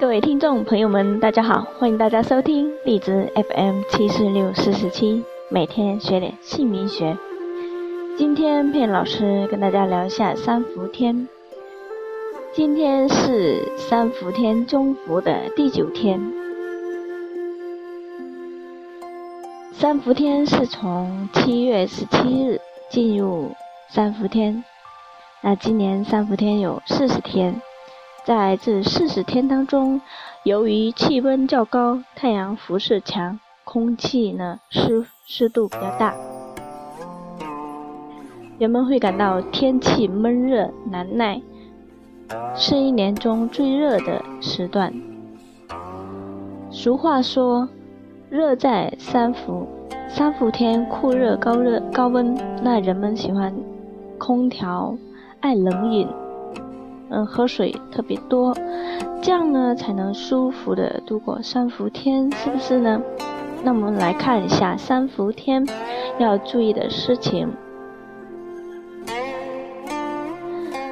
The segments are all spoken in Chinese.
各位听众朋友们，大家好，欢迎大家收听荔枝 FM 七四六四十七，每天学点姓名学。今天片老师跟大家聊一下三伏天。今天是三伏天中伏的第九天。三伏天是从七月十七日进入三伏天。那今年三伏天有四十天，在这四十天当中，由于气温较高，太阳辐射强，空气呢湿湿度比较大，人们会感到天气闷热难耐，是一年中最热的时段。俗话说：“热在三伏，三伏天酷热高热高温，那人们喜欢空调。”爱冷饮，嗯，喝水特别多，这样呢才能舒服的度过三伏天，是不是呢？那我们来看一下三伏天要注意的事情。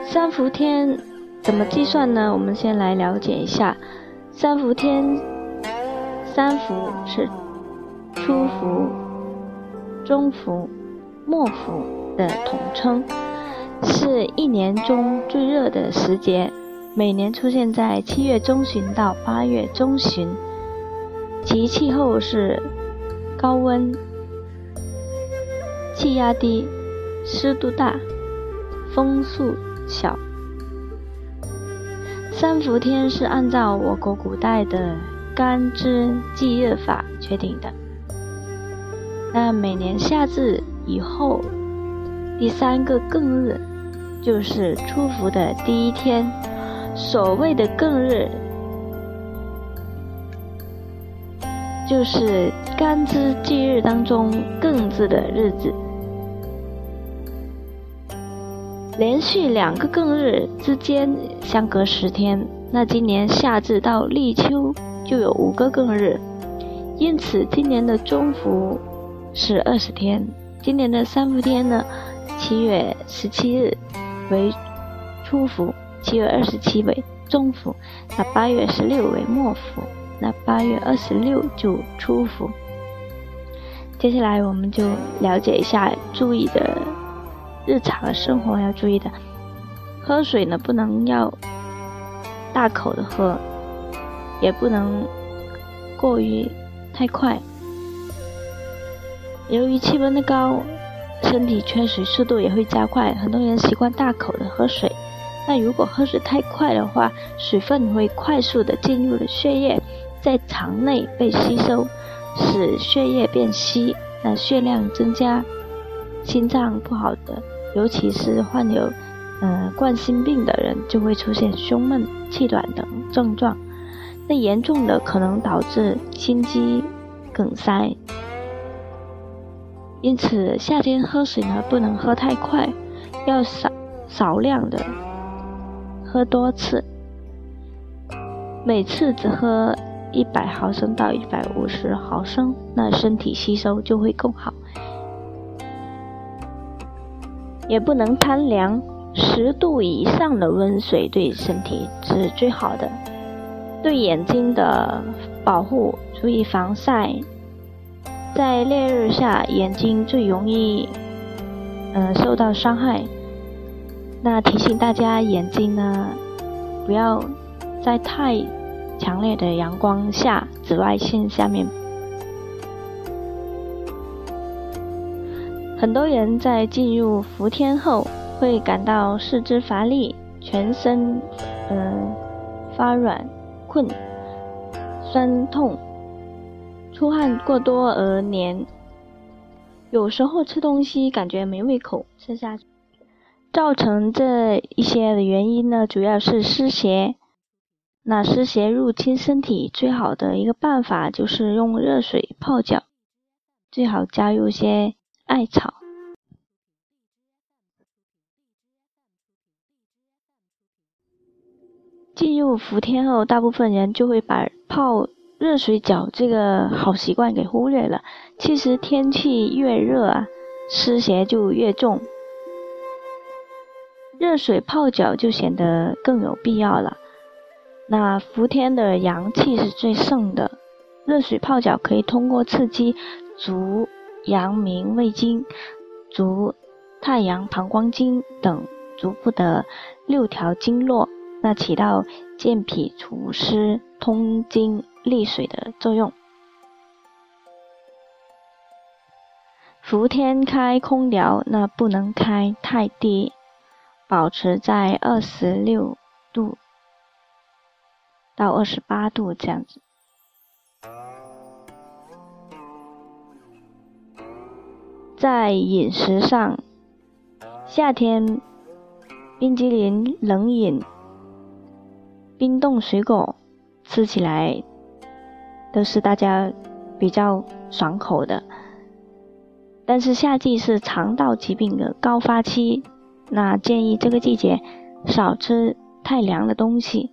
三伏天怎么计算呢？我们先来了解一下，三伏天，三伏是初伏、中伏、末伏的统称。是一年中最热的时节，每年出现在七月中旬到八月中旬。其气候是高温、气压低、湿度大、风速小。三伏天是按照我国古代的干支纪日法确定的。那每年夏至以后。第三个更日就是初伏的第一天。所谓的庚日，就是干支纪日当中庚字的日子。连续两个庚日之间相隔十天，那今年夏至到立秋就有五个庚日，因此今年的中伏是二十天，今年的三伏天呢？七月十七日为初伏，七月二十七为中伏，那八月十六为末伏，那八月二十六就初伏。接下来我们就了解一下注意的日常生活要注意的，喝水呢不能要大口的喝，也不能过于太快，由于气温的高。身体缺水速度也会加快，很多人习惯大口的喝水。那如果喝水太快的话，水分会快速的进入了血液，在肠内被吸收，使血液变稀，那血量增加，心脏不好的，尤其是患有呃冠心病的人，就会出现胸闷、气短等症状。那严重的可能导致心肌梗塞。因此，夏天喝水呢不能喝太快，要少少量的喝多次，每次只喝一百毫升到一百五十毫升，那身体吸收就会更好。也不能贪凉，十度以上的温水对身体是最好的。对眼睛的保护，注意防晒。在烈日下，眼睛最容易，呃，受到伤害。那提醒大家，眼睛呢，不要在太强烈的阳光下、紫外线下面。很多人在进入伏天后，会感到四肢乏力、全身，嗯，发软、困、酸痛。出汗过多而黏，有时候吃东西感觉没胃口，吃下去。造成这一些的原因呢，主要是湿邪。那湿邪入侵身体，最好的一个办法就是用热水泡脚，最好加入些艾草。进入伏天后，大部分人就会把泡。热水脚这个好习惯给忽略了。其实天气越热啊，湿邪就越重，热水泡脚就显得更有必要了。那伏天的阳气是最盛的，热水泡脚可以通过刺激足阳明胃经、足太阳膀胱经等足部的六条经络，那起到健脾除湿、通经利水的作用。伏天开空调，那不能开太低，保持在二十六度到二十八度这样子。在饮食上，夏天冰激凌、冷饮、冰冻水果吃起来都是大家比较爽口的。但是夏季是肠道疾病的高发期，那建议这个季节少吃太凉的东西，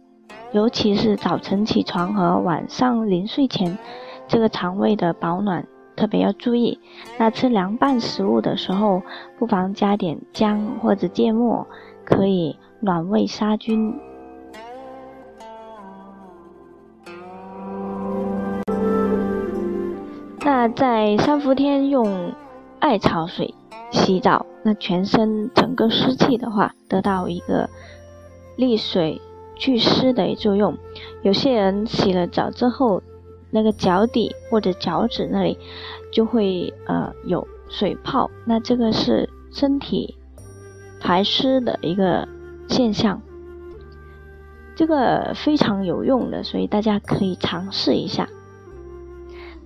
尤其是早晨起床和晚上临睡前，这个肠胃的保暖特别要注意。那吃凉拌食物的时候，不妨加点姜或者芥末，可以暖胃杀菌。在三伏天用。艾草水洗澡，那全身整个湿气的话，得到一个利水祛湿的作用。有些人洗了澡之后，那个脚底或者脚趾那里就会呃有水泡，那这个是身体排湿的一个现象，这个非常有用的，所以大家可以尝试一下。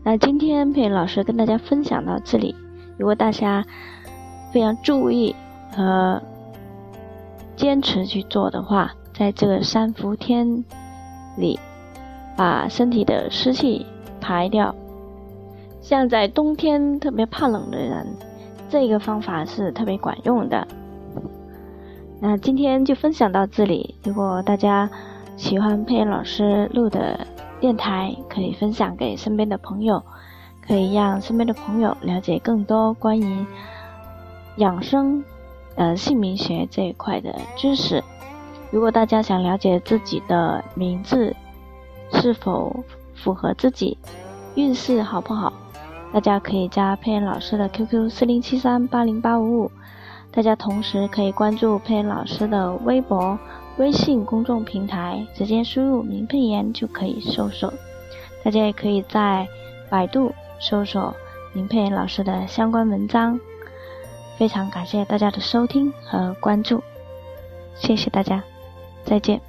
那今天佩老师跟大家分享到这里。如果大家非常注意和坚持去做的话，在这个三伏天里，把身体的湿气排掉。像在冬天特别怕冷的人，这个方法是特别管用的。那今天就分享到这里。如果大家喜欢佩老师录的电台，可以分享给身边的朋友。可以让身边的朋友了解更多关于养生、呃姓名学这一块的知识。如果大家想了解自己的名字是否符合自己运势好不好，大家可以加佩恩老师的 QQ 四零七三八零八五五。大家同时可以关注佩恩老师的微博、微信公众平台，直接输入“名佩言”就可以搜索。大家也可以在百度。搜索林佩老师的相关文章，非常感谢大家的收听和关注，谢谢大家，再见。